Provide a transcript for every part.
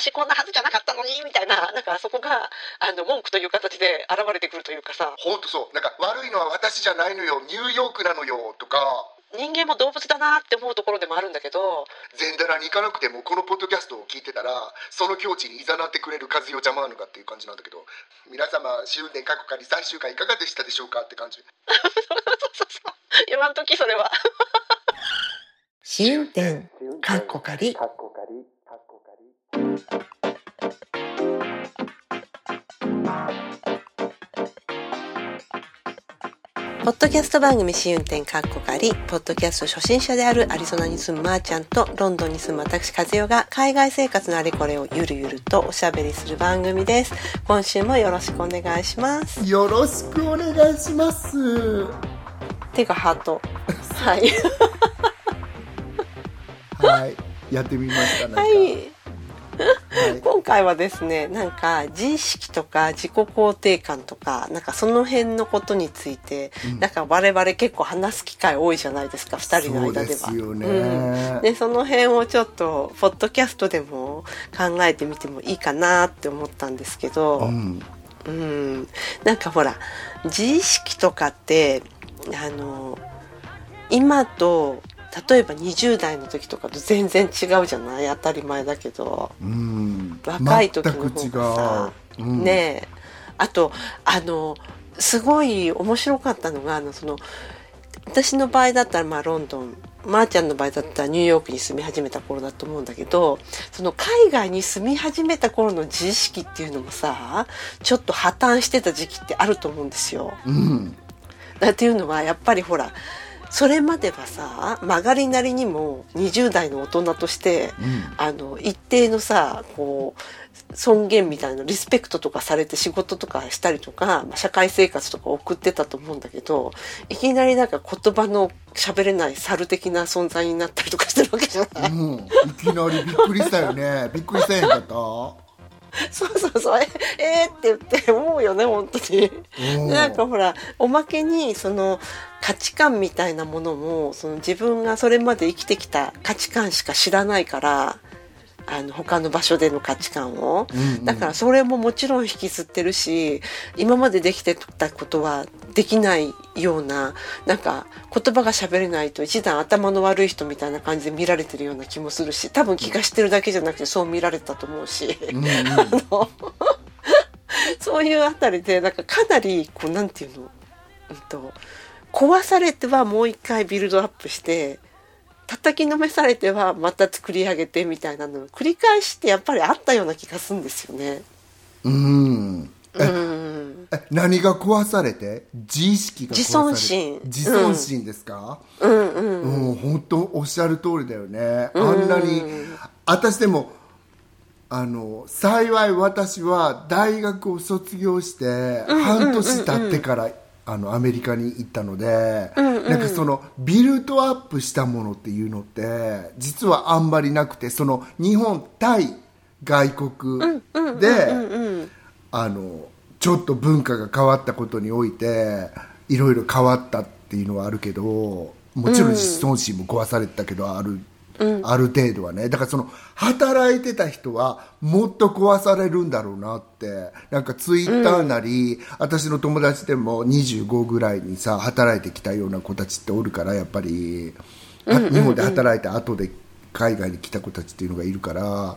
私こんなはずじゃなかったのにみたいななんかそこがあの文句という形で現れてくるというかさ。本当そう。なんか悪いのは私じゃないのよ。ニューヨークなのよ。とか。人間も動物だなって思うところでもあるんだけど。全ダラに行かなくてもこのポッドキャストを聞いてたらその境地にいざなってくれる和代ちゃまなのかっていう感じなんだけど。皆様試運転過去仮最終回いかがでしたでしょうかって感じ。そうそうそう言わんときそれは。試運転かっこ仮ポッドキャスト番組試運転かっこかり、ポッドキャスト初心者であるアリゾナに住むまーちゃんとロンドンに住む私和代が海外生活のあれこれをゆるゆるとおしゃべりする番組です。今週もよろしくお願いします。よろしくお願いします手がハート。はい。はいやってみましたはい。はい。今回はですね、なんか自意識とか自己肯定感とか、なんかその辺のことについて、なんか我々結構話す機会多いじゃないですか、二人の間では。そうですよね。うん。で、その辺をちょっと、ポッドキャストでも考えてみてもいいかなって思ったんですけど、うん。うん、なんかほら自意識とかってあの今と例えば20代の時とかと全然違うじゃない？当たり前だけど。うん。若い時の方がさ。う、うん、ねえ。あとあのすごい面白かったのがあのその私の場合だったらまあロンドンまー、ちゃんの場合だったらニューヨークに住み始めた頃だと思うんだけどその海外に住み始めた頃の自意識っていうのもさちょっと破綻してた時期ってあると思うんですよ。うん。だっていうのはやっぱりほらそれまではさ曲がりなりにも20代の大人として、うん。あの一定のさこう尊厳みたいなリスペクトとかされて仕事とかしたりとか、まあ社会生活とか送ってたと思うんだけどいきなりなんか言葉の喋れない猿的な存在になったりとかしてるわけじゃない、うん、いきなりびっくりしたよね。びっくりせえへんかった？そうそうそう。ええー、って言って思うよね本当に。なんかほらおまけにその価値観みたいなものもその自分がそれまで生きてきた価値観しか知らないからあの他の場所での価値観を、うんうん。だからそれももちろん引きずってるし今までできてたことはできないようななんか言葉が喋れないと一段頭の悪い人みたいな感じで見られてるような気もするし多分気がしてるだけじゃなくてそう見られたと思うし。うんうん。あのそういうあたりでなんかかなりこうなんていうの、うん、と壊されてはもう一回ビルドアップして叩きのめされてはまた作り上げてみたいなの。を繰り返してやっぱりあったような気がするんですよね。うん。えうん。え何が壊されて？自意識が壊されて？自尊心。自尊心ですか？うん。うんうん、本当おっしゃる通りだよね、あんなに私でもあの幸い私は大学を卒業して半年経ってから、あのアメリカに行ったので、なんかそのビルドアップしたものっていうのって実はあんまりなくてその日本対外国で、あのちょっと文化が変わったことにおいていろいろ変わったっていうのはあるけどもちろん自尊心も壊されてたけどある、ある程度はね。だからその働いてた人はもっと壊されるんだろうなって。なんかツイッターなり、私の友達でも25ぐらいにさ働いてきたような子たちっておるからやっぱり、は日本で働いた後で海外に来た子たちっていうのがいるから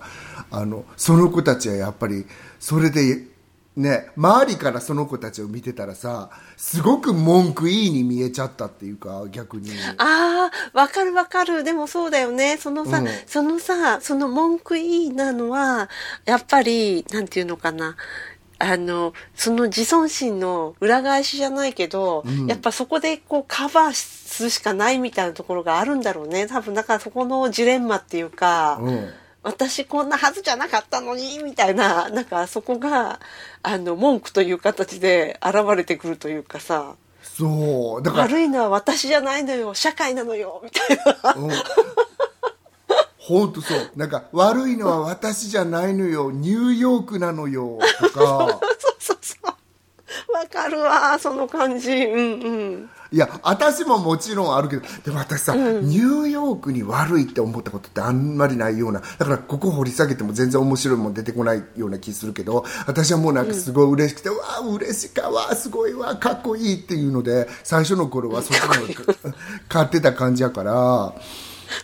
あのその子たちはやっぱりそれでね周りからその子たちを見てたらさすごく文句いいに見えちゃったっていうか逆にああ、わかるわかる。でもそうだよね。そのさ、うんそのさ、その文句いいなのは、やっぱり、なんていうのかな。あの、その自尊心の裏返しじゃないけど、やっぱそこでこうカバーするしかないみたいなところがあるんだろうね。多分、だからそこのジレンマっていうか、うん私こんなはずじゃなかったのに、みたいな、なんかそこが、あの、文句という形で現れてくるというかさ、そうだから悪いのは私じゃないのよ、社会なのよ、みたいな。うん本当そうなんか悪いのは私じゃないのよニューヨークなのよとか そうそうそう。わかるわ、その感じ。うんうん。いや私ももちろんあるけどでも私さ、ニューヨークに悪いって思ったことってあんまりないようなだからここ掘り下げても全然面白いもん出てこないような気するけど私はもうなんかすごい嬉しくて、うわ嬉しかわすごいわかっこいいっていうので最初の頃は そっちの買ってた感じやから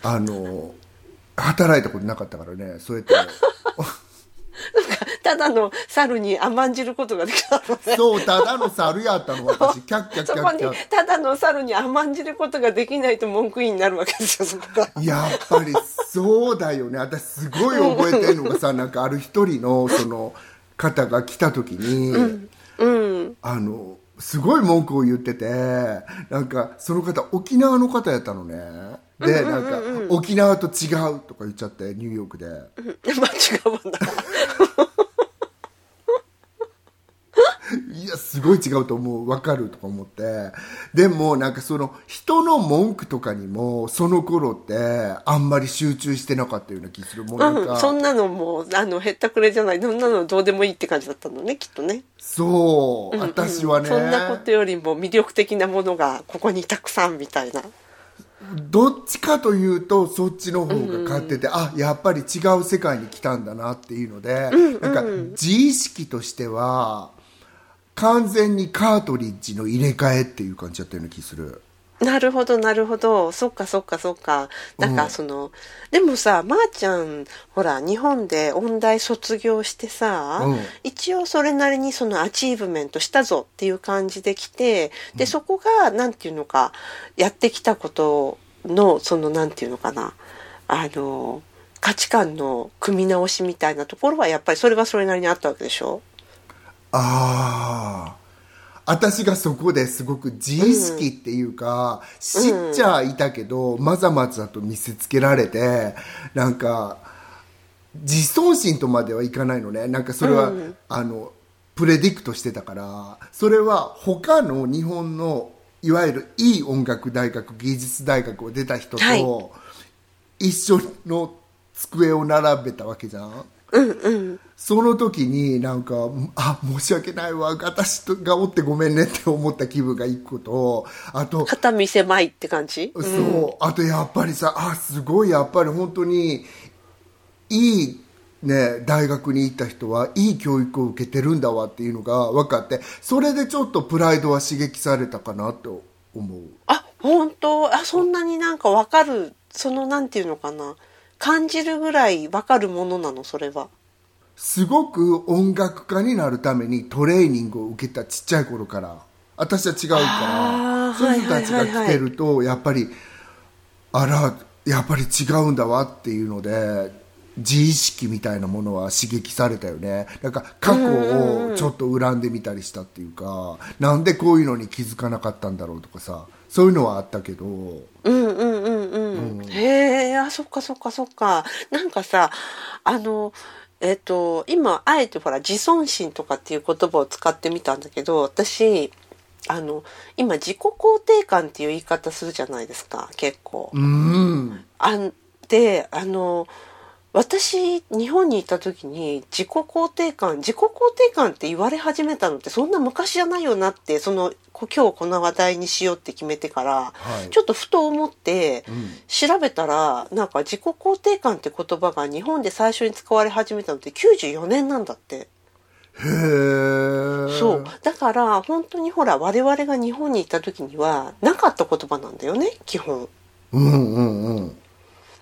あの働いたことなかったからねそうやって。ただの猿に甘んじることができたのね。そう、ただの猿やったの、私。キャッキャッキャッキャッ。、ただの猿に甘んじることができないと文句言いになるわけですよ、そこが。やっぱりそうだよね私すごい覚えてるのがさなんかある一人のその方が来た時に、あのすごい文句を言っててなんかその方沖縄の方やったのねでなんか沖縄と違うとか言っちゃってニューヨークで。まあ違うわな。いやすごい違うと思う。分かるとか思って。でもなんかその人の文句とかにもその頃ってあんまり集中してなかったような気する。もうなんか、うん、そんなのもう、あの、へったくれじゃない。そんなのどうでもいいって感じだったのね、きっとね。そう、私はね。そんなことよりも魅力的なものがここにたくさんみたいな。どっちかというとそっちの方が勝ってて、あやっぱり違う世界に来たんだなっていうので、なんか自意識としては完全にカートリッジの入れ替えっていう感じだったような気するなるほど、なるほど。そっか、そっか、そっか。なんか、その、でもさ、まー、ちゃん、ほら、日本で音大卒業してさ、うん。一応それなりにそのアチーブメントしたぞっていう感じで来て、で、そこが、なんていうのか、やってきたことの、その、なんていうのかな、あの、価値観の組み直しみたいなところは、やっぱりそれはそれなりにあったわけでしょ？ああ私がそこですごく自意識っていうか、知っちゃいたけど、まざまざと見せつけられてなんか自尊心とまではいかないのね。なんかそれは、あのプレディクトしてたからそれは他の日本のいわゆるいい音楽大学芸術大学を出た人はい。と一緒の机を並べたわけじゃん。その時になんかあ申し訳ないわ。私がおってごめんねって思った気分が一個と。あと肩身狭いって感じ？そう。あとやっぱりさあすごいやっぱり本当にいいね大学に行った人はいい教育を受けてるんだわっていうのが分かってそれでちょっとプライドは刺激されたかなと思う。あ本当？あそんなになんかわかるそのなんていうのかな感じるぐらいわかるものなのそれは。すごく音楽家になるためにトレーニングを受けたちっちゃい頃から。私は違うから。そういう人たちが来てるとやっぱりあらやっぱり違うんだわっていうので自意識みたいなものは刺激されたよね。なんか過去をちょっと恨んでみたりしたっていうかなんでこういうのに気づかなかったんだろうとかさそういうのはあったけど。うんうんうんうん、へえあそっかそっかそっか。なんかさあのえっ、と今あえてほら自尊心とかっていう言葉を使ってみたんだけど私あの今自己肯定感っていう言い方するじゃないですか結構。うん。あんであの私日本にいた時に自己肯定感自己肯定感って言われ始めたのってそんな昔じゃないよなってそのこ今日この話題にしようって決めてから、はい。ちょっとふと思って、ん。調べたらなんか自己肯定感って言葉が日本で最初に使われ始めたのって94年なんだって。へえそう。だから本当にほら我々が日本に行った時にはなかった言葉なんだよね基本。うんうんうん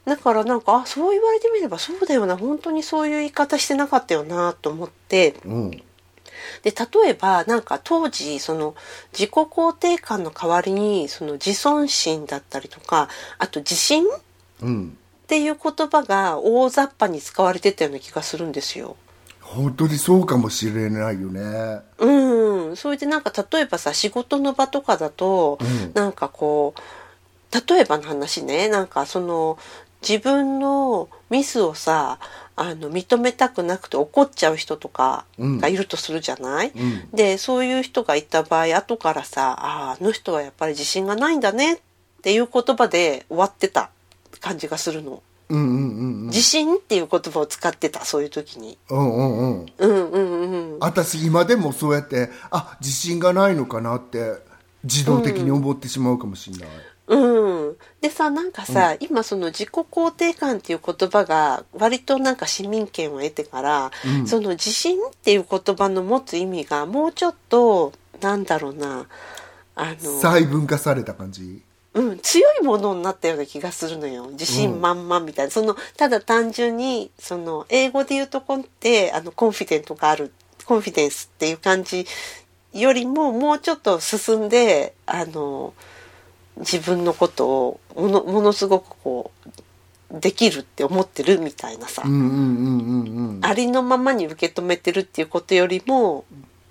だからなんかあそう言われてみればそうだよな。本当にそういう言い方してなかったよなと思って。うん。で例えばなんか当時その自己肯定感の代わりにその自尊心だったりとかあと自信っうん。ていう言葉が大雑把に使われてたような気がするんですよ。本当にそうかもしれないよね。うん、それでなんか例えばさ仕事の場とかだと、うん。なんかこう例えばの話ね。なんかその自分のミスをさあの認めたくなくて怒っちゃう人とかがいるとするじゃない、うんでそういう人がいた場合後からさあーあの人はやっぱり自信がないんだねっていう言葉で終わってた感じがするの。うんうんうん自信っていう言葉を使ってたそういう時に。うんうんうんうんうんうん。私今でもそうやってあ自信がないのかなって自動的に思ってしまうかもしれない、うん、でさなんかさ、今その自己肯定感っていう言葉が割となんか市民権を得てから、うん。その自信っていう言葉の持つ意味がもうちょっとなんだろうなあの、細分化された感じ？うん、強いものになったような気がするのよ。自信満々みたいな、そのただ単純にその英語で言うとこってあのコンフィデントがあるコンフィデンスっていう感じよりももうちょっと進んであの自分のことをものものすごくこうできるって思ってるみたいなさ、うんうんうんうんうん。ありのままに受け止めてるっていうことよりも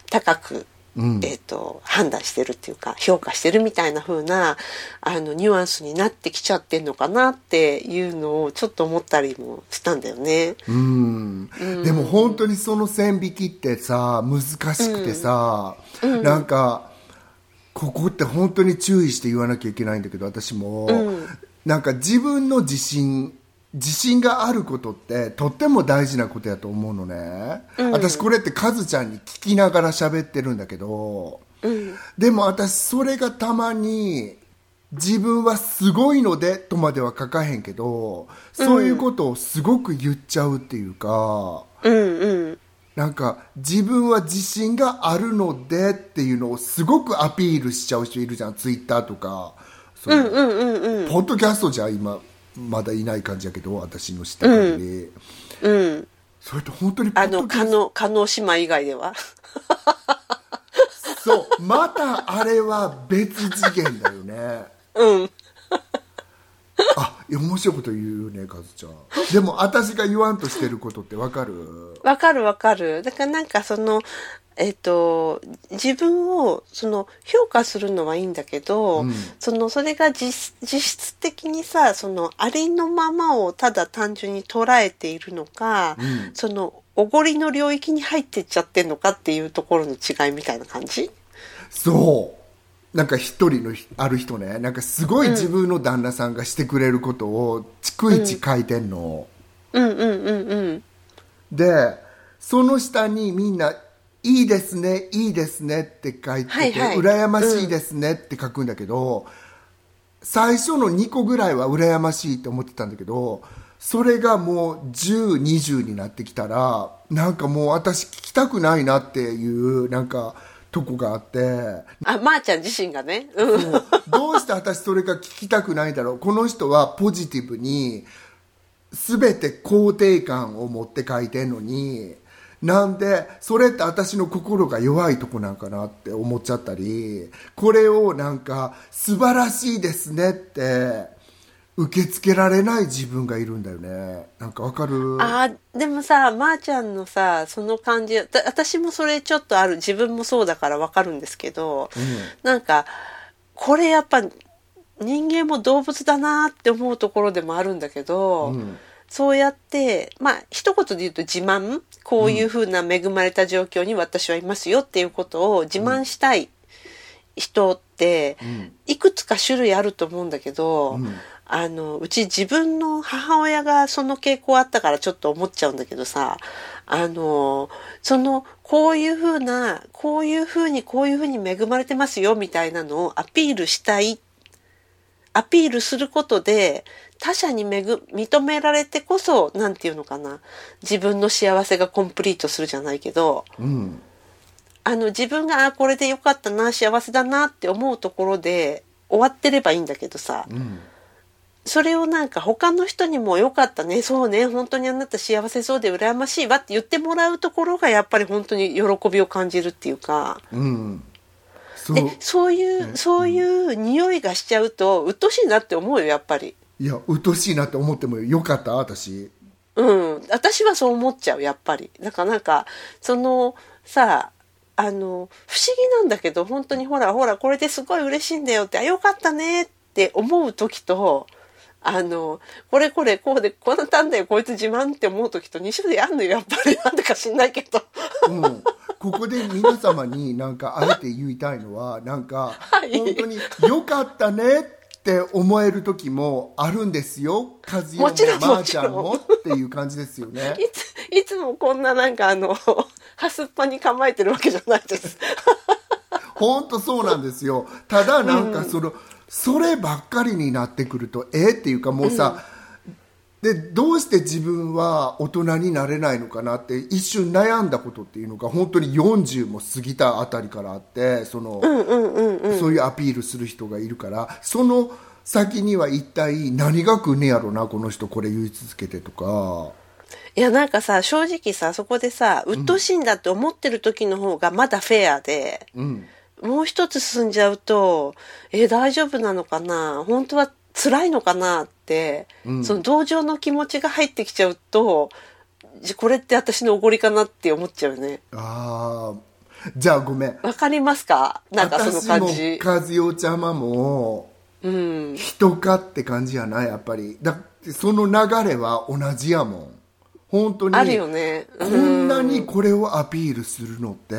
高くうん。えー、と判断してるっていうか評価してるみたいな風なあのニュアンスになってきちゃってんのかなっていうのをちょっと思ったりもしたんだよね。うん。でも本当にその線引きってさ難しくてさ、なんかここって本当に注意して言わなきゃいけないんだけど私も、なんか自分の自信自信があることってとっても大事なことやと思うのね、私これってカズちゃんに聞きながら喋ってるんだけど、でも私それがたまに自分はすごいのでとまでは書かへんけどそういうことをすごく言っちゃうっていうか、うんうんなんか自分は自信があるのでっていうのをすごくアピールしちゃう人いるじゃんツイッターとか。そういう。うんうんうんポッドキャストじゃ今まだいない感じやけど私の知った限り、うん。それって本当にポあの加納加納姉妹以外では？そう。またあれは別次元だよね。うん。あいや面白いこと言うよねカズちゃん。でも私が言わんとしてることってわかる？わかるわかる。だからなんかそのえっ、と自分をその評価するのはいいんだけど、うん。そのそれが実実質的にさそのありのままをただ単純に捉えているのか、うん。そのおごりの領域に入ってっちゃってんのかっていうところの違いみたいな感じ？そうなんか一人のひある人ねなんかすごい自分の旦那さんがしてくれることを逐一書いてんの、うん。うん。うん。うん。でその下にみんな「いいですねいいですね」って書いてて、はいはい。羨ましいですね」って書くんだけど、最初の2個ぐらいは羨ましいって思ってたんだけどそれがもう1020になってきたらなんかもう私聞きたくないなっていうなんかとこがあって。あまー、ちゃん自身がね。うん。どうして私それが聞きたくないんだろう。この人はポジティブに全て肯定感を持って書いてんのになんでそれって私の心が弱いとこなんかなって思っちゃったりこれをなんか素晴らしいですねって受け付けられない自分がいるんだよね。なんかわかる？あーでもさまー、ちゃんのさその感じた私もそれちょっとある。自分もそうだからわかるんですけど、なんかこれやっぱ人間も動物だなって思うところでもあるんだけど、うん。そうやってまあ一言で言うと自慢。こういうふうな恵まれた状況に私はいますよっていうことを自慢したい人っていくつか種類あると思うんだけど、うんあのうち自分の母親がその傾向あったからちょっと思っちゃうんだけどさあのそのこういうふうなこういうふうにこういうふうに恵まれてますよみたいなのをアピールしたいアピールすることで他者にめぐ認められてこそなんていうのかな自分の幸せがコンプリートするじゃないけどうん。あの自分があこれでよかったな幸せだなって思うところで終わってればいいんだけどさ、うんそれをなんか他の人にもよかったね。そうね。本当にあなた幸せそうで羨ましいわって言ってもらうところがやっぱり本当に喜びを感じるっていうか。うん。そう。でそういう、そういう匂いがしちゃうと鬱陶しいなって思うよやっぱり。いや鬱陶しいなって思ってもよかった私。うん、私はそう思っちゃうやっぱり。だからなんかそのさあの不思議なんだけど本当にほらほらこれですごい嬉しいんだよってあよかったねって思う時とあのこれこれこうでこうなったんだよこいつ自慢って思う時と2種類あんのよやっぱり。なんだか知んないけど。うん、ここで皆様になんかあえて言いたいのはなんかはい。本当に良かったねって思える時もあるんですよ。和代ももちろんまーちゃんもっていう感じですよね。いついつもこんななんかあのハスっぱに構えてるわけじゃないです。本当そうなんですよ。ただなんかその、そればっかりになってくるとえっていうかもうさ、でどうして自分は大人になれないのかなって一瞬悩んだことっていうのが本当に40も過ぎたあたりからあってその、そういうアピールする人がいるからその先には一体何が来んねやろなこの人これ言い続けてとか。いやなんかさ正直さそこでさ鬱陶しいんだって思ってる時の方がまだフェアで、うんもう一つ進んじゃうとえ大丈夫なのかな？本当は辛いのかなって、うん。その同情の気持ちが入ってきちゃうとじこれって私のおごりかなって思っちゃうよね。ああじゃあごめん。わかりますか？なんかその感じ。私も和代ちゃまもうん。人かって感じやなやっぱり。だってその流れは同じやもん本当に。あるよね。こんなにこれをアピールするのって、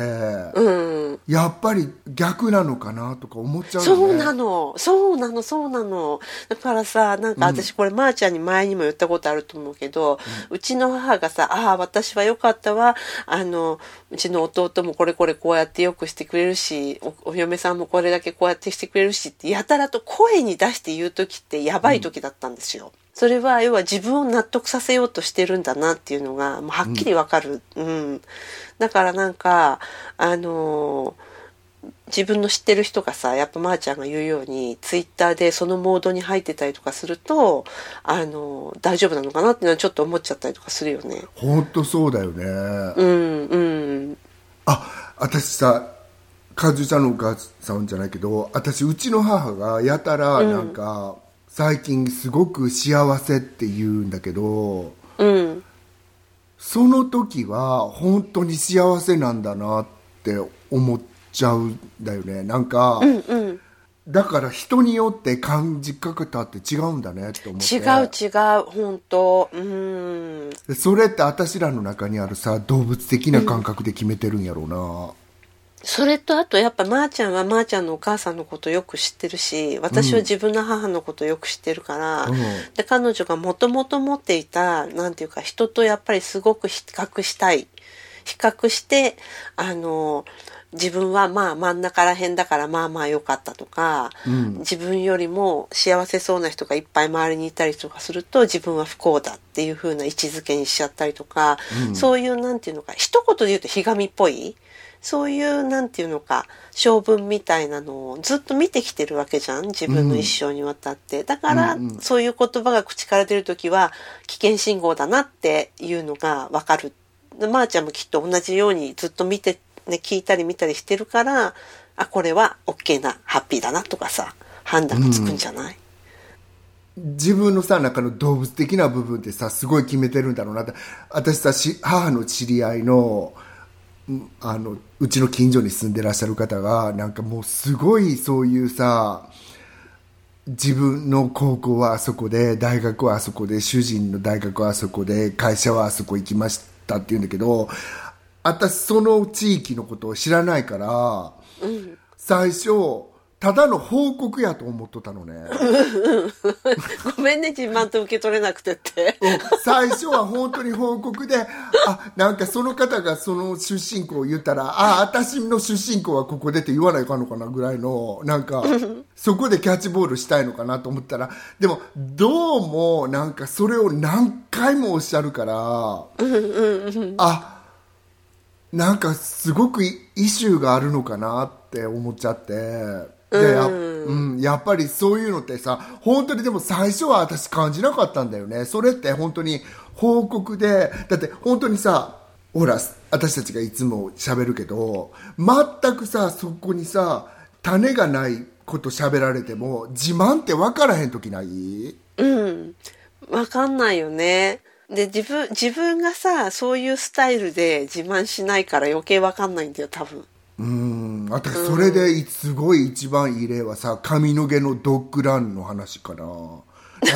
うん。やっぱり逆なのかなとか思っちゃうよね。そうなの。そうなの。そうなの。だからさなんか私これまーちゃんに前にも言ったことあると思うけど、うちの母がさ「ああ私はよかったわあのうちの弟もこれこれこうやってよくしてくれるしおお嫁さんもこれだけこうやってしてくれるし」ってやたらと声に出して言う時ってやばい時だったんですよ。それは要は自分を納得させようとしてるんだなっていうのがもうはっきりわかる、うん。だからなんかあの自分の知ってる人がさやっぱまーちゃんが言うようにツイッターでそのモードに入ってたりとかするとあの大丈夫なのかなっていうのはちょっと思っちゃったりとかするよね。本当そうだよね、うんうん。あ私さカズちゃんのお母さんじゃないけど私うちの母がやたらなんか、最近すごく幸せって言うんだけどうん。その時は本当に幸せなんだなって思っちゃうんだよね。なんか、うんだから人によって感じ方って違うんだねって思って。違う違う本当。うん。でそれって私らの中にあるさ動物的な感覚で決めてるんやろうな、それとあとやっぱまーちゃんはまーちゃんのお母さんのことよく知ってるし私は自分の母のことよく知ってるから、うん。で彼女がもともと持っていたなんていうか人とやっぱりすごく比較したい。比較してあの自分はまあ真ん中ら辺だからまあまあ良かったとか、うん。自分よりも幸せそうな人がいっぱい周りにいたりとかすると自分は不幸だっていう風な位置づけにしちゃったりとか、そういうなんていうのか一言で言うとひがみっぽいそういうなんていうのか性分みたいなのをずっと見てきてるわけじゃん自分の一生にわたって、だから、うんうん。そういう言葉が口から出る時は危険信号だなっていうのがわかる。でまー、ちゃんもきっと同じようにずっと見て、ね、聞いたり見たりしてるからあこれは OK なハッピーだなとかさ判断がつくんじゃない、自分のさ中の動物的な部分ってさすごい決めてるんだろうなって。私さし母の知り合いのうんあのうちの近所に住んでらっしゃる方がなんかもうすごいそういうさ自分の高校はあそこで大学はあそこで主人の大学はあそこで会社はあそこ行きましたって言うんだけど私その地域のことを知らないから、最初ただの報告やと思っとったのね。ごめんね自慢と受け取れなくてって最初は本当に報告で、あ、なんかその方がその出身校を言ったら、あ、私の出身校はここでって言わないかんのかなぐらいの、なんか、そこでキャッチボールしたいのかなと思ったら、でも、どうも、なんかそれを何回もおっしゃるから、あ、なんかすごくイシューがあるのかなって思っちゃって。うん、やっぱりそういうのってさ本当にでも最初は私感じなかったんだよね。それって本当に報告でだって本当にさほら私たちがいつも喋るけど全くさそこにさ種がないこと喋られても自慢って分からへん時ない？うん。わかんないよね。で自分自分がさそういうスタイルで自慢しないから余計わかんないんだよ多分うん。私それですごい一番いい例はさ髪の毛のドッグランの話かな。なんか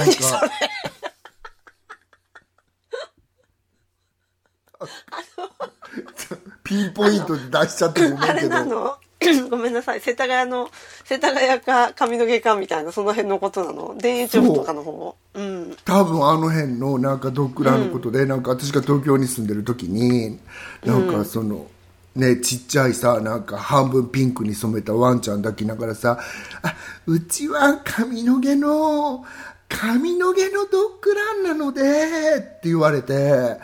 ピンポイントで出しちゃってごめんけど。なの？ごめんなさい。世田谷の世田谷か髪の毛かみたいなその辺のことなの？田園調布とかの方う。ん。多分あの辺のなんかドッグランのことで、なんか私が東京に住んでる時になんかその、ね、ちっちゃいさ、なんか半分ピンクに染めたワンちゃん抱きながらさ、あ、うちは髪の毛の、髪の毛のドッグランなので、って言われて、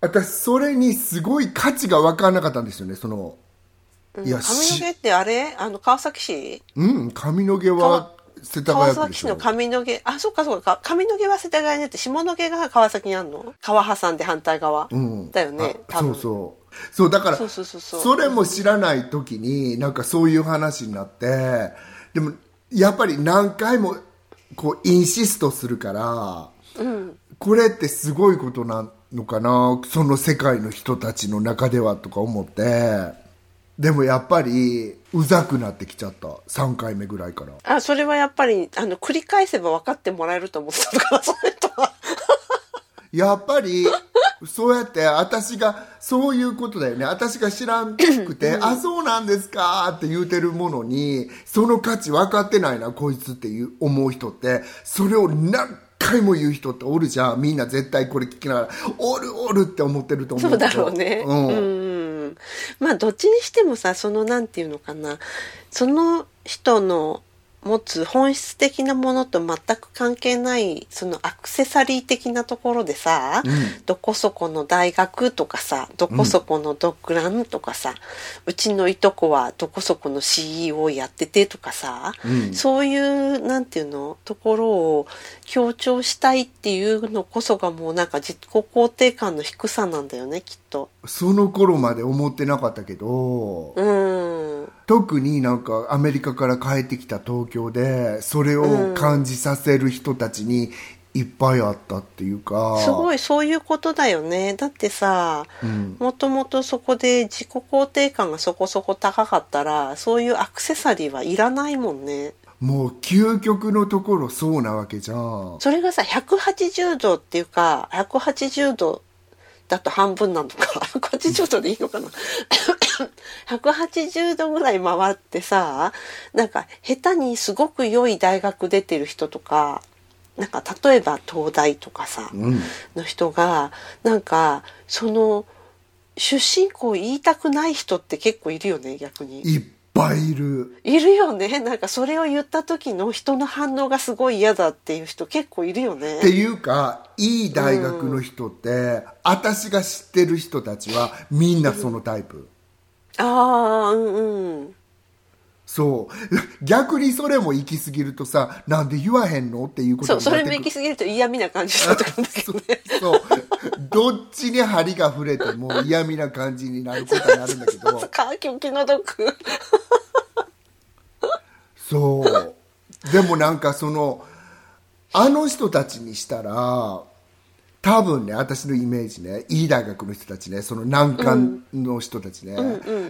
私それにすごい価値が分からなかったんですよね、その、いや、髪のし毛ってあれ？あの川崎市？うん、髪の毛は世田川崎市の。髪の毛あそっかそっか。髪の毛は世田谷にあって下の毛が川崎にあるの？川挟んで反対側、うん。だよねあ多分。そうそう。そうだからそうそうそうそう。それも知らない時になんかそういう話になってでもやっぱり何回もこうインシストするから、これってすごいことなのかな？その世界の人たちの中ではとか思って。でもやっぱりうざくなってきちゃった。3回目ぐらいから。あそれはやっぱりあの繰り返せば分かってもらえると思ってたのかな。その人はやっぱりそうやって私がそういうことだよね。私が知らんくて「あそうなんですか」って言うてるものにその価値分かってないなこいつっていう思う人って。それを何回も言う人っておるじゃん。みんな絶対これ聞きながら「おるおる」って思ってると思そううけど。だろうね。うん。うんまあどっちにしてもさそのなんていうのかな。その人の持つ本質的なものと全く関係ないそのアクセサリー的なところでさ、どこそこの大学とかさどこそこのドッグランとかさ、うちのいとこはどこそこの CEO やっててとかさ、そういうなんていうのところを強調したいっていうのこそがもうなんか自己肯定感の低さなんだよねきっと。その頃まで思ってなかったけど、うん。特になんかアメリカから帰ってきた東京でそれを感じさせる人たちにいっぱいあったっていうか。すごいそういうことだよね。だってさもともとそこで自己肯定感がそこそこ高かったらそういうアクセサリーはいらないもんねもう究極のところそうなわけじゃん。それがさ180度っていうか180度だと半分なのか。180度でいいのかな。180度ぐらい回ってさなんか下手にすごく良い大学出てる人とかなんか例えば東大とかさ、ん。の人がなんかその出身校言いたくない人って結構いるよね逆に。いっぱいいる。いるよね。なんかそれを言った時の人の反応がすごい嫌だっていう人結構いるよね。っていうかいい大学の人って、私が知ってる人たちはみんなそのタイプ、ああうんうんそう。逆にそれも行き過ぎるとさなんで言わへんのっていうことそうそれも行き過ぎると嫌味な感じになってくるんだけどね。そう。どっちに針が触れても嫌味な感じになることになるんだけど。か気の毒。そう。でもなんかそのあの人たちにしたら多分ね私のイメージねいい大学の人たちねその難関の人たちね、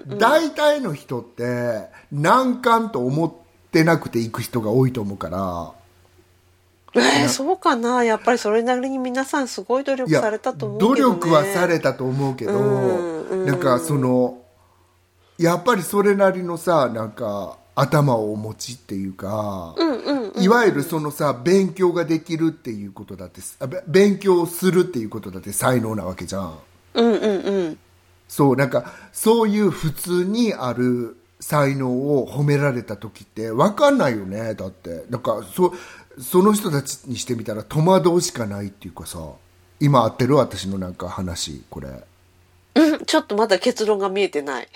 大体の人って難関と思ってなくて行く人が多いと思うから。えー、そうかな。やっぱりそれなりに皆さんすごい努力されたと思うけど、ね、努力はされたと思うけど、うん。なんかそのやっぱりそれなりのさなんか頭をお持ちっていうか、いわゆるそのさ勉強ができるっていうことだって勉強するっていうことだって才能なわけじゃん。うんうんうん。そうなんかそういう普通にある才能を褒められた時って分かんないよねだって。なんかそその人たちにしてみたら戸惑うしかないっていうかさ今合ってる私のなんか話これ。うんちょっとまだ結論が見えてない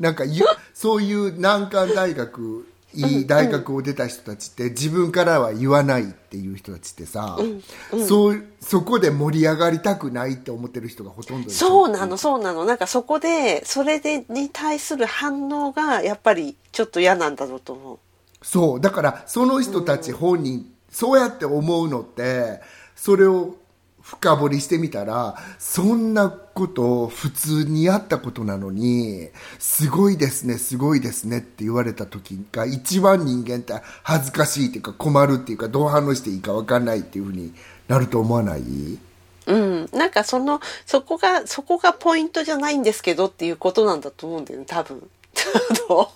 なんかゆそういう難関大学いい大学を出た人たちって自分からは言わないっていう人たちってさ、そうそこで盛り上がりたくないって思ってる人がほとんどそうなのそうなの。なんかそこでそれでに対する反応がやっぱりちょっと嫌なんだろうと思う。そう。だからその人たち本人、そうやって思うのってそれを深掘りしてみたらそんなことを普通にやったことなのにすごいですねすごいですねって言われた時が一番人間って恥ずかしいっていうか困るっていうかどう反応していいか分かんないっていうふうになると思わない？うん、なんかそのそこがそこがポイントじゃないんですけどっていうことなんだと思うんだよね多分。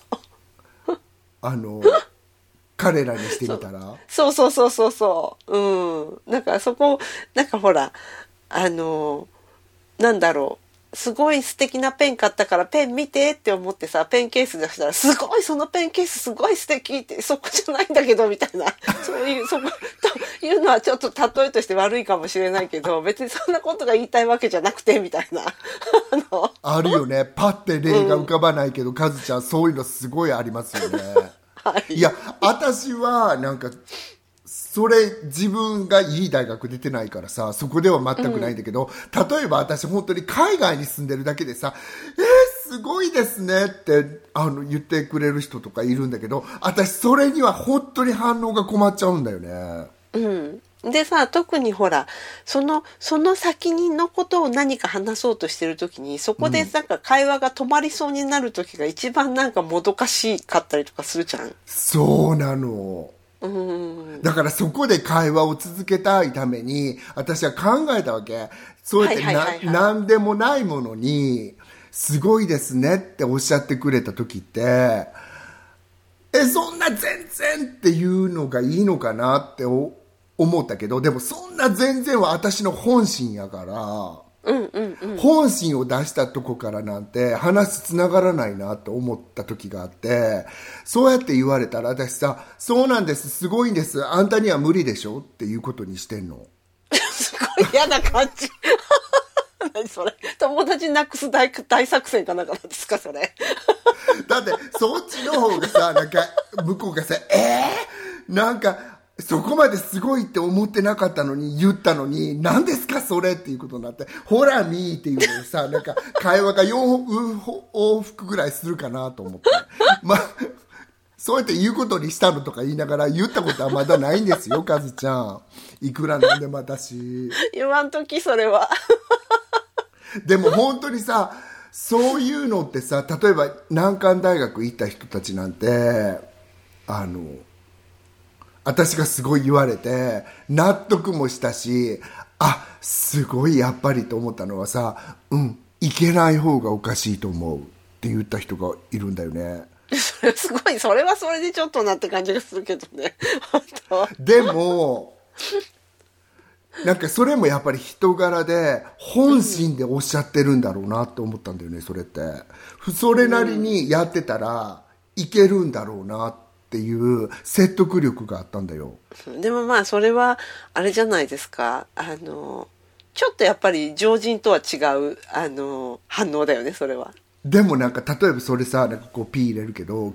あの彼らにしてみたら？そうそうそうそうそううんなんかそこなんかほらあのなんだろすごい素敵なペン買ったからペン見てって思ってさ、ペンケース出したら、すごいそのペンケースすごい素敵って、そこじゃないんだけど、みたいな。そういう、そこ、というのはちょっと例えとして悪いかもしれないけど、別にそんなことが言いたいわけじゃなくて、みたいな。あるよね。パッて例が浮かばないけど、カズちゃんそういうのすごいありますよね。はい。いや、私は、なんか、それ、自分がいい大学出てないからさ、そこでは全くないんだけど、例えば私本当に海外に住んでるだけでさ、えー、すごいですねって、あの、言ってくれる人とかいるんだけど、私それには本当に反応が困っちゃうんだよね。うん。でさ、特にほら、その、その先にのことを何か話そうとしてるときに、そこでなんか会話が止まりそうになるときが一番なんかもどかしかったりとかするじゃん。そうなの。うん。だからそこで会話を続けたいために、私は考えたわけ。そうやってな、はいはいはいはいなんでもないものに、すごいですねっておっしゃってくれた時って、え、そんな全然っていうのがいいのかなってお思ったけど、でもそんな全然は私の本心やから、うんうんうん。本心を出したとこからなんて話つながらないなと思った時があって、そうやって言われたら私さ、そうなんです、すごいんです、あんたには無理でしょっていうことにしてんの。すごい嫌な感じ。何それ友達なくす大大作戦かなんかなんですかそれ。だって、そっちの方がさ、なんか、向こうがさ、えー、なんか、そこまですごいって思ってなかったのに、言ったのに、何ですかそれっていうことになって、ほらみーっていうのでさ、なんか、会話が4往復ぐらいするかなと思って。まあ、そうやって言うことにしたのとか言いながら、言ったことはまだないんですよ、カズちゃん。いくらなんでも私。言わんときそれは。でも本当にさそういうのってさ例えば難関大学行った人たちなんてあの私がすごい言われて納得もしたしあすごいやっぱりと思ったのはさうん行けない方がおかしいと思うって言った人がいるんだよね。それすごい、それはそれでちょっとなって感じがするけどね。本当でもなんかそれもやっぱり人柄で本心でおっしゃってるんだろうなって思ったんだよねそれって。それなりにやってたらいけるんだろうなっていう説得力があったんだよ。でもまあそれはあれじゃないですか。あのちょっとやっぱり常人とは違うあの反応だよねそれは。でもなんか例えばそれさなんかこうピー入れるけど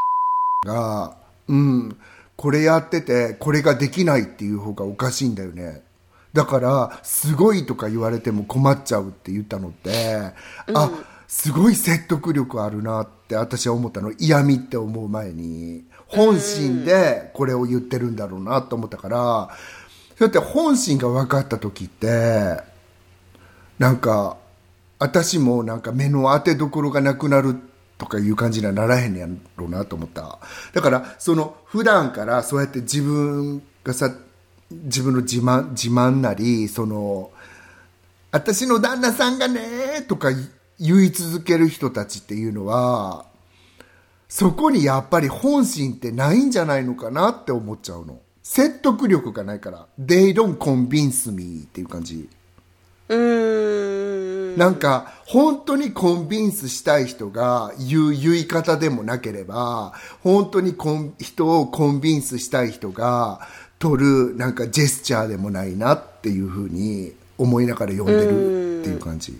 がうんこれやっててこれができないっていう方がおかしいんだよね。だからすごいとか言われても困っちゃうって言ったのって、あすごい説得力あるなって私は思ったの。嫌味って思う前に本心でこれを言ってるんだろうなと思ったからそうやって本心が分かった時ってなんか私もなんか目の当てどころがなくなるとかいう感じにはならへんやろうなと思った。だからその普段からそうやって自分がさ自分の自慢自慢なりその私の旦那さんがねとか言い続ける人たちっていうのはそこにやっぱり本心ってないんじゃないのかなって思っちゃうの。説得力がないから。They don't convince me っていう感じ。うーん。なんか本当にコンビンスしたい人が言う言い方でもなければ本当にコン人をコンビンスしたい人が取るなんかジェスチャーでもないなっていうふうに思いながら読んでるっていう感じ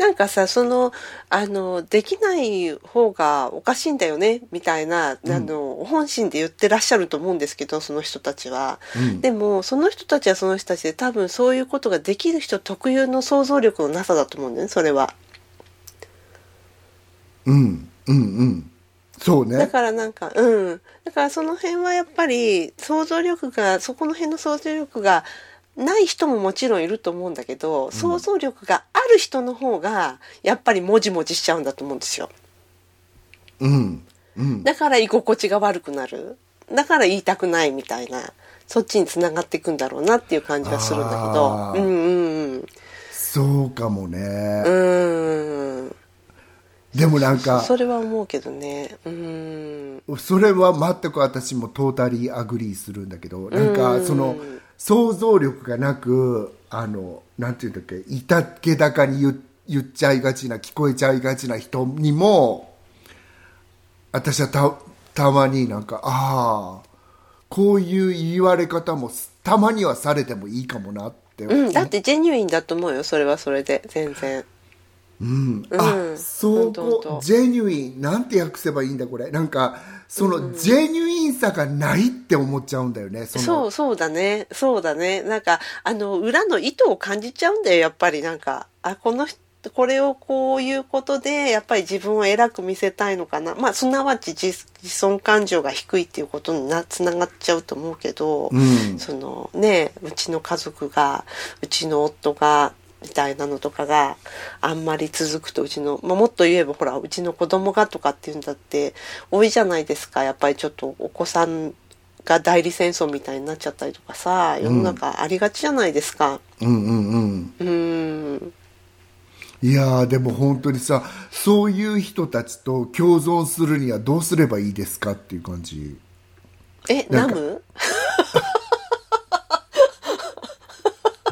なんかさそのあのできない方がおかしいんだよねみたいな、あの本心で言ってらっしゃると思うんですけどその人たちは、うん。でもその人たちはその人たちで多分そういうことができる人特有の想像力のなさだと思うんだよねそれは。うんうんうん。そうね。だからなんかうん。だからその辺はやっぱり想像力がそこの辺の想像力がない人ももちろんいると思うんだけど、想像力がある人の方がやっぱりもじもじしちゃうんだと思うんですよ。うん。うん。だから居心地が悪くなる。だから言いたくないみたいなそっちにつながっていくんだろうなっていう感じがするんだけど。あー。うんうんそうかもね、うん。うんでもなんかそれは思うけどね。うん。それは全く私も totally agree するんだけどなんかその想像力がなくあのなんていうんだっけいたけだかに言言っちゃいがちな聞こえちゃいがちな人にも私はたたまになんかああこういう言われ方もたまにはされてもいいかもなって、うん、だってジェニュインだと思うよそれはそれで全然。うん、うん。あそうこと。ジェニュインなんて訳せばいいんだこれ。なんかそのジェニュインさがないって思っちゃうんだよねその。そうそうだね。そうだね。なんかあの裏の意図を感じちゃうんだよやっぱり。なんかあこの人これをこういうことでやっぱり自分を偉く見せたいのかな。まあすなわち自自尊感情が低いっていうことになつながっちゃうと思うけど、うん。そのねうちの家族がうちの夫がみたいなのとかがあんまり続くとうちの、まあ、もっと言えばほらうちの子供がとかっていうんだって多いじゃないですか。やっぱりちょっとお子さんが代理戦争みたいになっちゃったりとかさ世の中ありがちじゃないですか。うんうんうん。うーん。いやーでも本当にさそういう人たちと共存するにはどうすればいいですかっていう感じ。えナム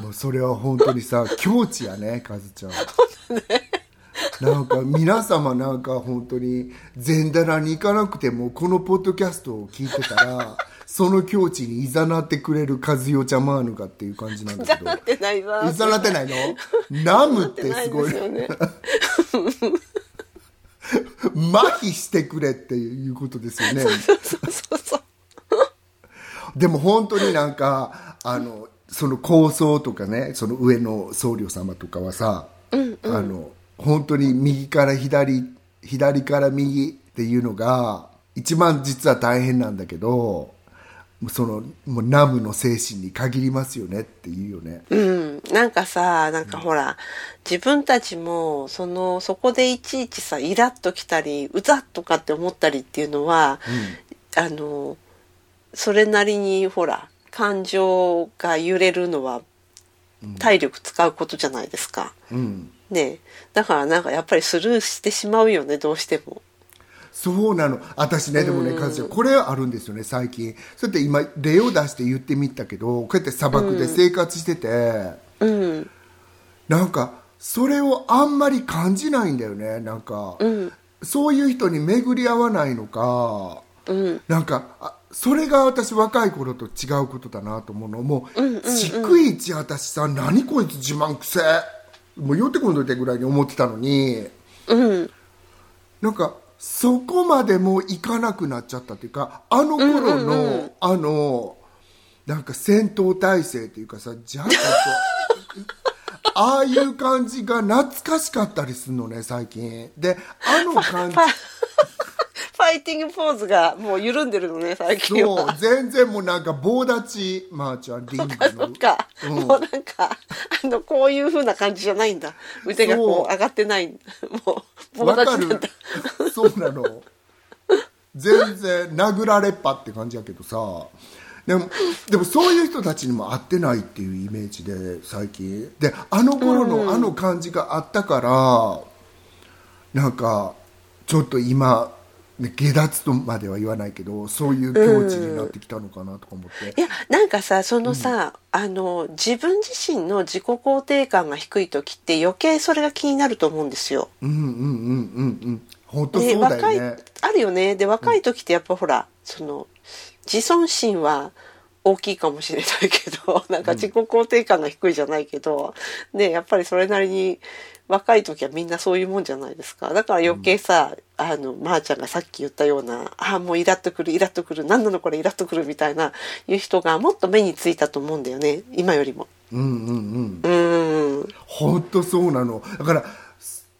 もうそれは本当にさ境地やねカズちゃん。なんか皆様なんか本当に禅棚に行かなくてもこのポッドキャストを聞いてたら その境地にいざなってくれる和代ちゃまーぬかっていう感じなんだけど。じゃなってないわ。いざなってないの？ナムってすごいよね。麻痺してくれっていうことですよね。そうそうそう。でも本当になんかあのその構想とかねその上の僧侶様とかはさ、あの本当に右から左左から右っていうのが一番実は大変なんだけどそのもうナムの精神に限りますよねっていうよね。うん、なんかさなんかほら、自分たちもそのそこでいちいちさイラッときたりうざっとかって思ったりっていうのは、あのそれなりにほら感情が揺れるのは体力使うことじゃないですか。うん。ねだからなんかやっぱりスルーしてしまうよねどうしても。そうなの。私ねでもねカズちゃんこれあるんですよね最近。そうやって今例を出して言ってみたけどこうやって砂漠で生活してて、うん。なんかそれをあんまり感じないんだよね。なんか、そういう人に巡り合わないのか、なんかあそれが私若い頃と違うことだなと思うの。もう,、逐一私さ何こいつ自慢くせえもう寄ってこんといてぐらいに思ってたのに。うん。なんかそこまでもういかなくなっちゃったっていうかあの頃の、あのなんか戦闘態勢っていうかさじゃあ ああいう感じが懐かしかったりするのね最近。であの感じ ファイティングポーズがもう緩んでるのね最近そう。は。全然もうなんか棒立ちまー、ちゃんリング。のそっか、うん。もうなんかあのこういう風な感じじゃないんだ。腕がこそう。う上がってない。もう棒わかる立ちなんだ。そうなの。全然殴られっぱって感じやけどさ。でもでもそういう人たちにも会ってないっていうイメージで最近。であの頃のあの感じがあったから、なんかちょっと今ね下脱とまでは言わないけどそういう境地になってきたのかなとか思って、いやなんかさそのさ、あの自分自身の自己肯定感が低い時って余計それが気になると思うんですよ。うんうんうんうんうん。本当でそうだ若いよねあるよね。で若い時ってやっぱほら、その自尊心は大きいかもしれないけど なんか自己肯定感が低いじゃないけど、ねやっぱりそれなりに若い時はみんなそういうもんじゃないですか。だから余計さ、あのまー、ちゃんがさっき言ったような「ああもうイラッとくるイラッとくる何なのこれイラッとくる」みたいないう人がもっと目についたと思うんだよね今よりも。うんうんうん。うーん。本当そうなの。だから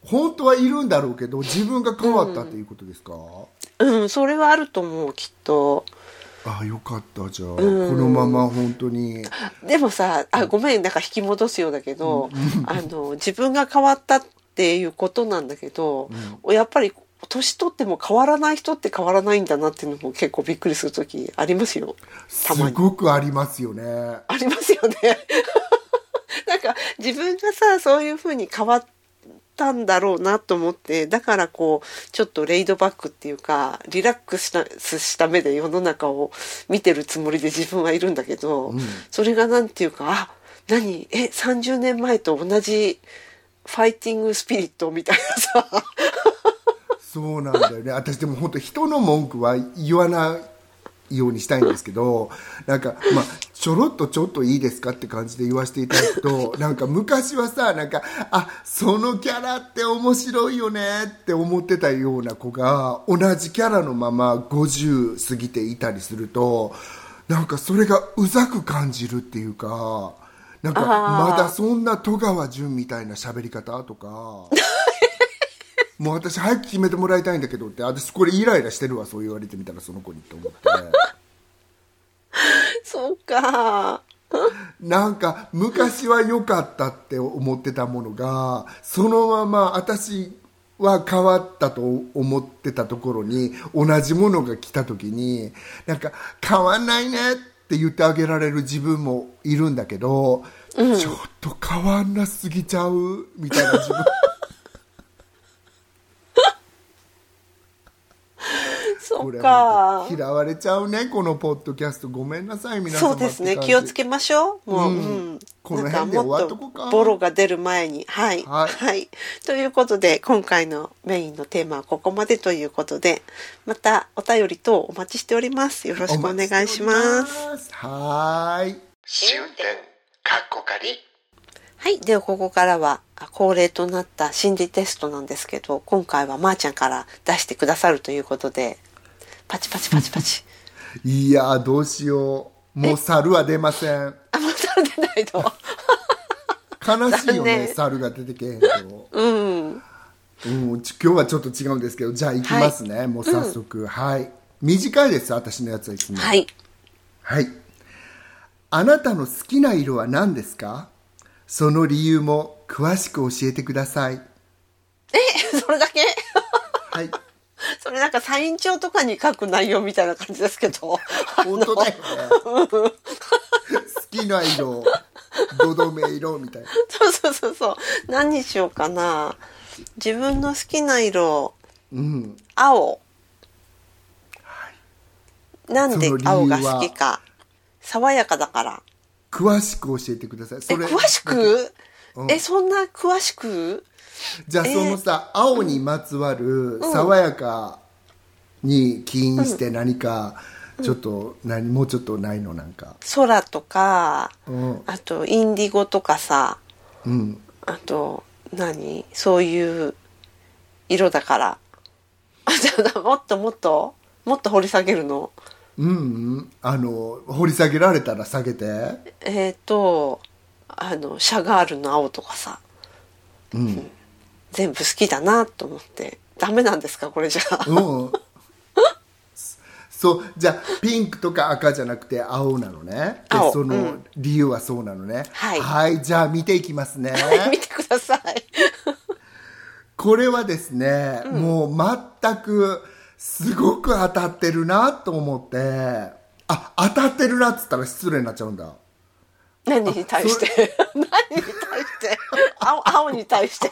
本当はいるんだろうけど自分が変わったっていうことですか、うん、それはあると思うきっと。ああよかったじゃあ、このまま本当に。でもさあごめんなんか引き戻すようだけど、あの自分が変わったっていうことなんだけど、やっぱり年取っても変わらない人って変わらないんだなっていうのも結構びっくりする時ありますよ。たますに。ごくありますよね。ありますよね。なんか自分がさそういう風に変わったんだろうなと思ってだからこうちょっとレイドバックっていうかリラックスしたした目で世の中を見てるつもりで自分はいるんだけど、それがなんていうかあ何？え30年前と同じファイティングスピリットみたいなさ。そうなんだよね。私でも本当人の文句は言わないようにしたいんですけどなんかまあちょろっとちょっといいですかって感じで言わせていただくと なんか昔はさなんかあそのキャラって面白いよねって思ってたような子が同じキャラのまま50過ぎていたりするとなんかそれがうざく感じるっていうかなんかまだそんな戸川純みたいな喋り方とか。もう私早く決めてもらいたいんだけどって私これイライラしてるわそう言われてみたらその子にと思って。そうか。なんか昔は良かったって思ってたものがそのまま私は変わったと思ってたところに同じものが来た時になんか変わんないねって言ってあげられる自分もいるんだけど、うん、ちょっと変わんなすぎちゃうみたいな自分 そっか。嫌われちゃうねこのポッドキャスト。ごめんなさい皆さんそうですね。気をつけましょう。もう、うん、うん、この辺で終わっとこうか。ボロが出る前に。はい、はい、はい、ということで今回のメインのテーマはここまでということでまたお便り等お待ちしております。よろしくお願いします。はい。試運転かっこかり。はい。では、ここからは恒例となった心理テストなんですけど、今回はまーちゃんから出してくださるということで、パチパチパチパチ。いやどうしよう。もう猿は出ません。あ、もう猿出ないと。悲しいよね、猿が出てけへんと。うん。うん、今日はちょっと違うんですけど、じゃあ行きますね、はい、もう早速、うん、はい。短いです、私のやつはいつも。はい。はい。あなたの好きな色は何ですか？その理由も詳しく教えてください。え、それだけ？はい。それなんかサイン帳とかに書く内容みたいな感じですけど。本当だよね。好きな色、どどめ色みたいな。そうそうそうそう。何にしようかな。自分の好きな色、うん、青。はい、なんで青が好きか。爽やかだから。詳しく教えてください。それ詳しく、うん、え、そんな詳しく？じゃあそのさ、えー、青にまつわる爽やかに起因して何か、ちょっと何もうちょっとないのなんか。空とか、うん、あとインディゴとかさ、うん、あと何？そういう色だから。あじゃあもっともっともっと掘り下げるの？うん、うん、あの掘り下げられたら下げて。えっ、ー、とあのシャガールの青とかさ、うん、全部好きだなと思って。ダメなんですか？これじゃあ、うん、そうじゃあピンクとか赤じゃなくて青なのね。でその理由はそうなのね、うん、はい、はい、じゃあ見ていきますね。見てください。これはですね、うん、もう全くすごく当たってるなと思って。あ当たってるなっつったら失礼になっちゃうんだ何に対して？何に対して？青青に対して。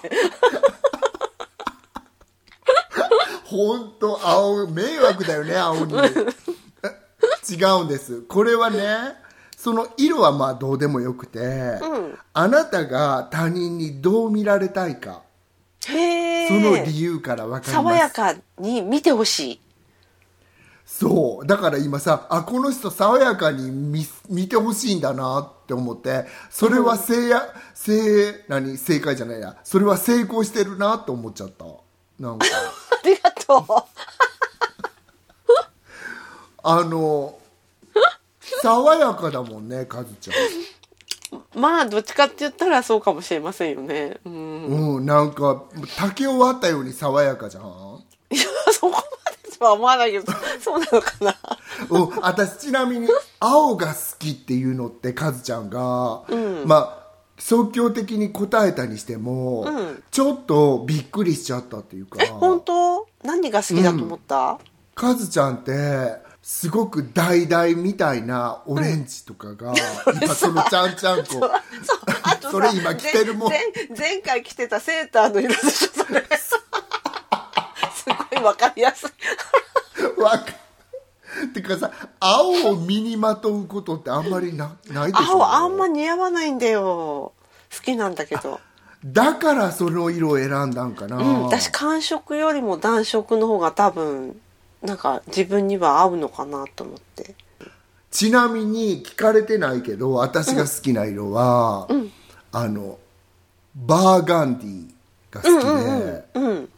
本当青迷惑だよね青に。違うんです。これはねその色はまあどうでもよくて、うん、あなたが他人にどう見られたいか。へその理由から分かります。爽やかに見てほしいそう。だから今さあこの人爽やかに見見てほしいんだなって思ってそれは正や、うん、正何？正解じゃないや。それは成功してるなって思っちゃった。なんか。ありがとう。あの爽やかだもんねカズちゃん。まあどっちかって言ったらそうかもしれませんよね。うん、うん、なんか竹を割ったように爽やかじゃん。いやそことは思わないけど そうなのかな？うん。私ちなみに青が好きっていうのってカズちゃんが、うん、まあ即興的に答えたにしても、うん、ちょっとびっくりしちゃったっていうか。え本当？何が好きだと思った、うん、カズちゃんってすごく橙みたいなオレンジとかが、うん、今そのちゃんちゃんこそれ今着てるもん。前回着てたセーターの色でしょそれ いわかりやすい。わかてかさ青を身にまとうことってあんまりなないでしょ。青あんま似合わないんだよ。好きなんだけど。だからその色を選んだんかな、うん、私寒色よりも暖色の方が多分なんか自分には合うのかなと思って。ちなみに聞かれてないけど私が好きな色は、あのバーガンディが好きで。うんうん、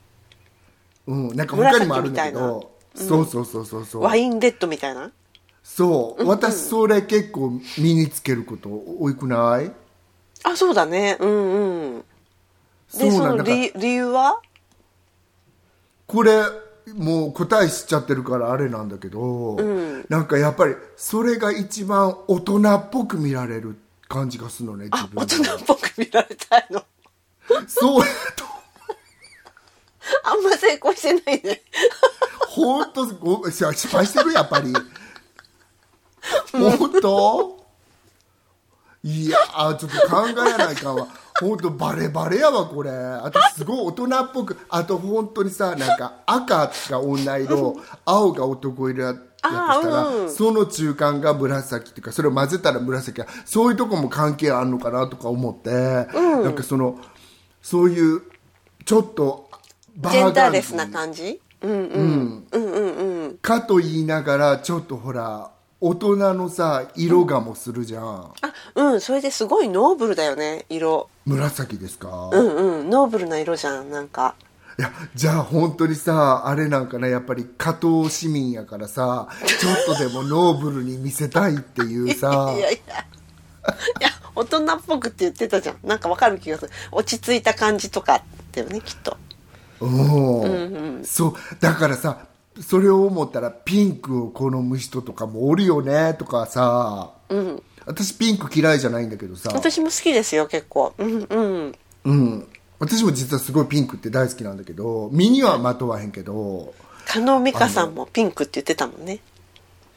なんか他にもあるんだけど、そうそうそうそうそう。ワインレッドみたいな？そう、私それ結構身につけること多くない？あそうだね。うんうん。でその理理由は？これもう答え知っちゃってるからあれなんだけど、なんかやっぱりそれが一番大人っぽく見られる感じがするのね自あ分大人っぽく見られたいの？そうやと成功してないね。本当ご失敗してるやっぱり。本当？いやーちょっと考えないかんわ。本当バレバレやわこれ。私すごい大人っぽくあと本当にさなんか赤が女色青が男色ややとしたら、うんその中間が紫っていうかそれを混ぜたら紫や。そういうとこも関係あるのかなとか思って、なんかそのそういうちょっとバジェンダーレスな感じ？うん。うん、うんうんうん。かと言いながらちょっとほら大人のさ色香もするじゃん、あうん。それですごいノーブルだよね色。紫ですか、いうんうん。ノーブルな色じゃんなんか。やじゃあ本当にさあれなんかなやっぱり下等市民やからさちょっとでもノーブルに見せたいっていうさ。いやいや。いや大人っぽくって言ってたじゃん。なんかわかる気がする。落ち着いた感じとかだよねきっとうん。そう。だからさそれを思ったらピンクを好む人とかもおるよねとかさ、私ピンク嫌いじゃないんだけどさ。私も好きですよ結構。うんうん。うん。私も実はすごいピンクって大好きなんだけど身にはまとわへんけど加納美香さんもピンクって言ってたもんね。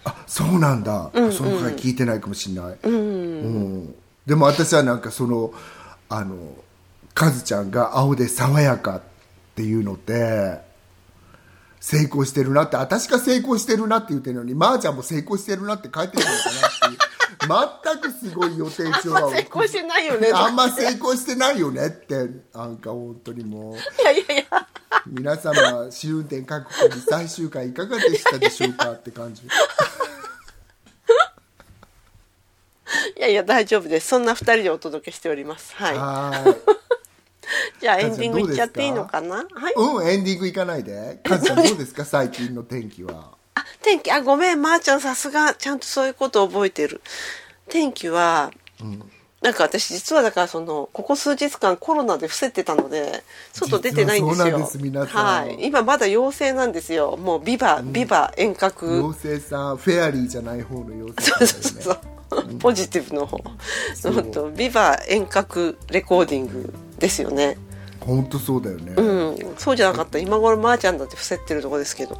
あそうなんだ、その回聞いてないかもしれない、うん。でも私はなんかそのあのカズちゃんが青で爽やかっていうのって成功してるなって私が成功してるなって言ってるのにまー、ちゃんも成功してるなって書いてるのかなっていう。全くすごい予定調和を成功してないよね。あんま成功してないよねって。なんか本当にもういやいやいや皆様試運転各国最終回いかがでしたでしょうかって感じ。いやいや大丈夫です。そんな二人でお届けしております。はい。はーい じゃあエンディングいっちゃっていいのかな？はい。うんエンディングいかないで。カズちゃんどうですか？最近の天気は。あ天気あごめんまー、ちゃんさすがちゃんとそういうこと覚えてる。天気は、なんか私実はだからそのここ数日間コロナで伏せてたので外出てないんですよ。そうなんです皆さん。はい。今まだ陽性なんですよ。もうビバ、ビバ遠隔。妖精さんフェアリーじゃない方の妖精そうそうそうね、ポジティブの方。そう。ほんとビバ遠隔レコーディングですよね。本当そうだよね、うん、そうじゃなかった。今頃まーちゃんだって伏せってるとこですけど。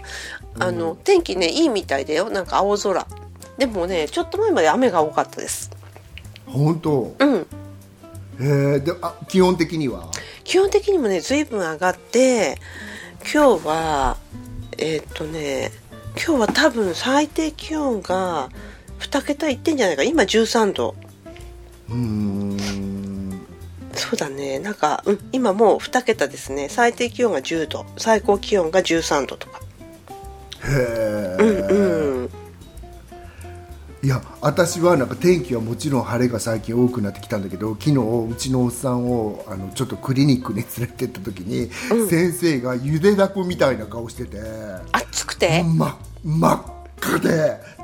あの、天気ねいいみたいだよ。なんか青空。でもねちょっと前まで雨が多かったです。本当？うん。へえであ基本的には？基本的にもね随分上がって今日はえーっとね今日は多分最低気温が2桁いってんじゃないか。今13度。うーんそうだね。なんか、うん、今もう2桁ですね。最低気温が10度。最高気温が13度とか。へえ、うんいや私はなんか天気はもちろん晴れが最近多くなってきたんだけど昨日うちのおっさんをあのちょっとクリニックに連れてった時に、先生がゆでだこみたいな顔してて暑くて？真真っ赤で。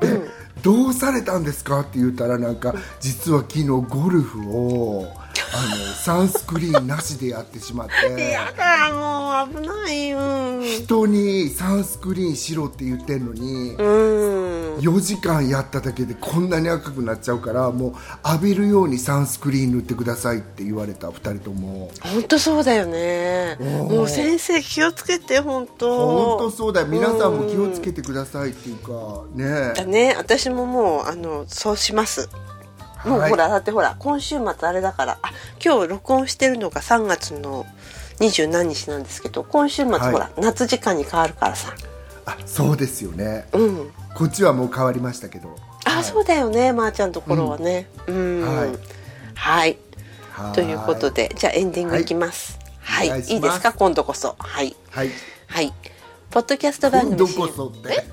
で、どうされたんですか？って言ったらなんか実は昨日ゴルフをあのサンスクリーンなしでやってしまって。やだもう危ないうん人にサンスクリーンしろって言ってんのに、うん。4時間やっただけでこんなに赤くなっちゃうからもう浴びるようにサンスクリーン塗ってくださいって言われた2人とも。本当そうだよね。もう先生気をつけて本当。本当そうだよ。皆さんも気をつけてくださいっていうかね。だね。私ももうあのそうしますもうはい。ほらだってほら今週末あれだからあ今日録音してるのが3月の二十何日なんですけど今週末、はい。ほら夏時間に変わるからさ。あそうですよね。うん。こっちはもう変わりましたけど。あ、そうだよねまー、ちゃんところはね。うん。はいはい。はい。ということでじゃあエンディングいきます。はい、い、お願いします。いですか今度こそ。はい。はい。はいポッドキャスト番組。今度こそって。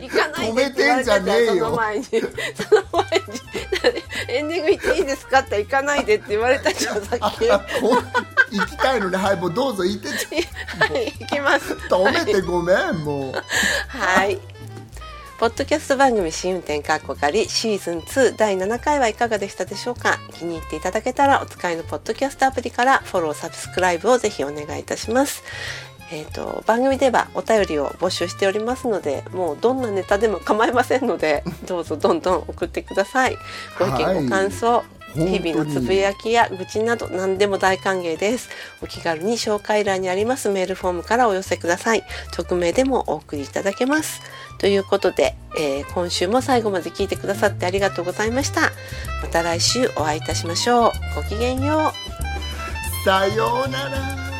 行かない止めてんじゃねえたじゃんそのよ前にその前にエンディング行っていいですかって行かないでって言われたじゃんさっき。行きたいのにはいもうどうぞ行って。ちょい行きます。止めてごめんもう。はい。ポッドキャスト番組試運転かっこかりシーズン2第7回はいかがでしたでしょうか？気に入っていただけたらお使いのポッドキャストアプリからフォローサブスクライブをぜひお願いいたします。えー、と番組ではお便りを募集しておりますのでもうどんなネタでも構いませんので どうぞどんどん送ってください。ご意見、はい。ご感想日々のつぶやきや愚痴など何でも大歓迎です。お気軽に紹介欄にありますメールフォームからお寄せください。匿名でもお送りいただけます。ということで、えー今週も最後まで聞いてくださってありがとうございました。また来週お会いいたしましょう。ごきげんよう。さようなら